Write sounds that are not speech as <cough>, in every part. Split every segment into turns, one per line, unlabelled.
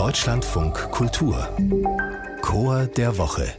Deutschlandfunk Kultur. Chor der Woche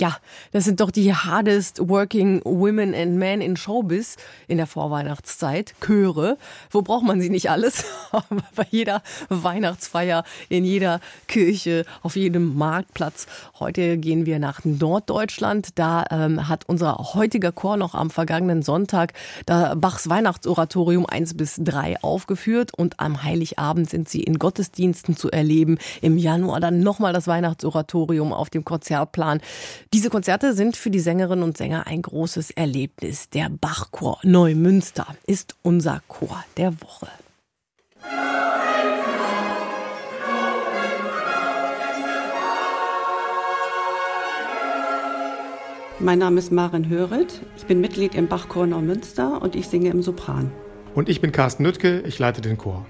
ja, das sind doch die hardest working women and men in Showbiz in der Vorweihnachtszeit. Chöre. Wo braucht man sie nicht alles? <laughs> Bei jeder Weihnachtsfeier, in jeder Kirche, auf jedem Marktplatz. Heute gehen wir nach Norddeutschland. Da ähm, hat unser heutiger Chor noch am vergangenen Sonntag da Bachs Weihnachtsoratorium 1 bis 3 aufgeführt und am Heiligabend sind sie in Gottesdiensten zu erleben. Im Januar dann nochmal das Weihnachtsoratorium auf dem Konzertplan. Diese Konzerte sind für die Sängerinnen und Sänger ein großes Erlebnis. Der Bachchor Neumünster ist unser Chor der Woche.
Mein Name ist Maren Höret. Ich bin Mitglied im Bachchor Neumünster und ich singe im Sopran.
Und ich bin Carsten Nüttke, ich leite den Chor.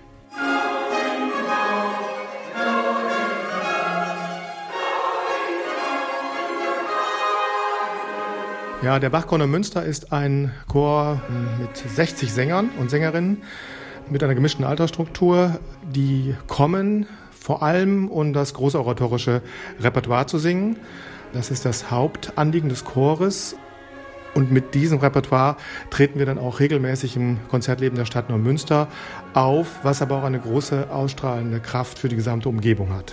Ja, der Bachchor Münster ist ein Chor mit 60 Sängern und Sängerinnen mit einer gemischten Altersstruktur, die kommen vor allem, um das große oratorische Repertoire zu singen. Das ist das Hauptanliegen des Chores. Und mit diesem Repertoire treten wir dann auch regelmäßig im Konzertleben der Stadt Neumünster auf, was aber auch eine große ausstrahlende Kraft für die gesamte Umgebung hat.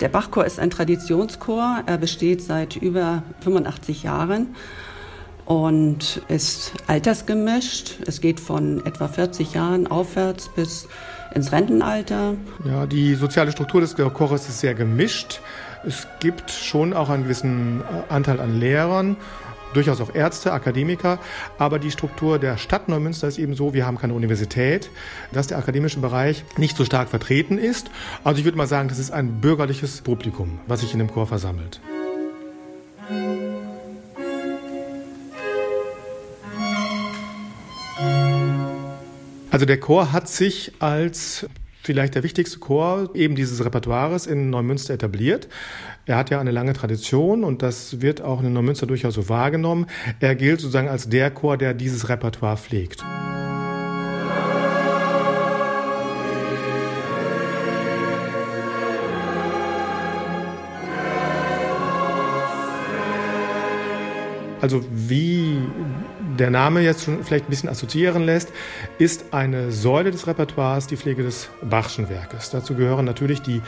Der Bachchor ist ein Traditionschor. Er besteht seit über 85 Jahren und ist altersgemischt. Es geht von etwa 40 Jahren aufwärts bis ins Rentenalter.
Ja, die soziale Struktur des Chores ist sehr gemischt. Es gibt schon auch einen gewissen Anteil an Lehrern durchaus auch Ärzte, Akademiker, aber die Struktur der Stadt Neumünster ist eben so, wir haben keine Universität, dass der akademische Bereich nicht so stark vertreten ist. Also ich würde mal sagen, das ist ein bürgerliches Publikum, was sich in dem Chor versammelt. Also der Chor hat sich als vielleicht der wichtigste Chor eben dieses Repertoires in Neumünster etabliert. Er hat ja eine lange Tradition und das wird auch in Neumünster durchaus so wahrgenommen. Er gilt sozusagen als der Chor, der dieses Repertoire pflegt. Also wie der Name jetzt schon vielleicht ein bisschen assoziieren lässt, ist eine Säule des Repertoires die Pflege des Bachschen Werkes. Dazu gehören natürlich die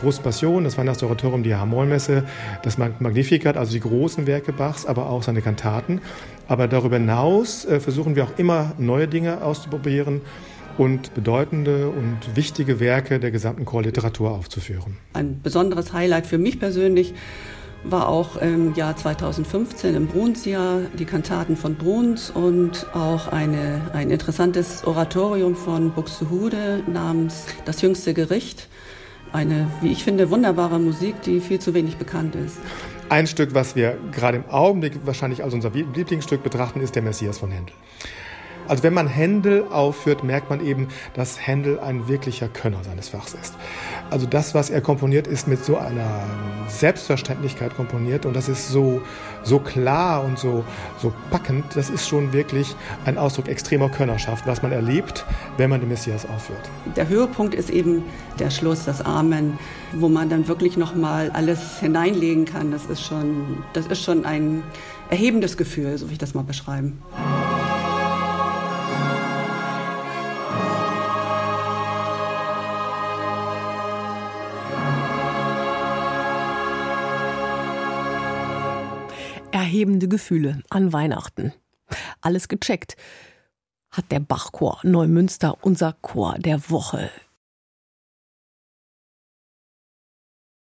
großen Passionen, das Weihnachtsoratorium, die Harmonmesse, das Magnificat, also die großen Werke Bachs, aber auch seine Kantaten. Aber darüber hinaus äh, versuchen wir auch immer neue Dinge auszuprobieren und bedeutende und wichtige Werke der gesamten Chorliteratur aufzuführen.
Ein besonderes Highlight für mich persönlich war auch im Jahr 2015 im Brunsjahr die Kantaten von Bruns und auch eine, ein interessantes Oratorium von Buxtehude namens Das jüngste Gericht. Eine, wie ich finde, wunderbare Musik, die viel zu wenig bekannt ist.
Ein Stück, was wir gerade im Augenblick wahrscheinlich als unser Lieblingsstück betrachten, ist der Messias von Händel. Also wenn man Händel aufführt, merkt man eben, dass Händel ein wirklicher Könner seines Fachs ist. Also das, was er komponiert, ist mit so einer Selbstverständlichkeit komponiert und das ist so, so klar und so, so packend. Das ist schon wirklich ein Ausdruck extremer Könnerschaft, was man erlebt, wenn man den Messias aufführt.
Der Höhepunkt ist eben der Schluss, das Amen, wo man dann wirklich nochmal alles hineinlegen kann. Das ist schon, das ist schon ein erhebendes Gefühl, so will ich das mal beschreiben.
Erhebende Gefühle an Weihnachten. Alles gecheckt. Hat der Bachchor Neumünster unser Chor der Woche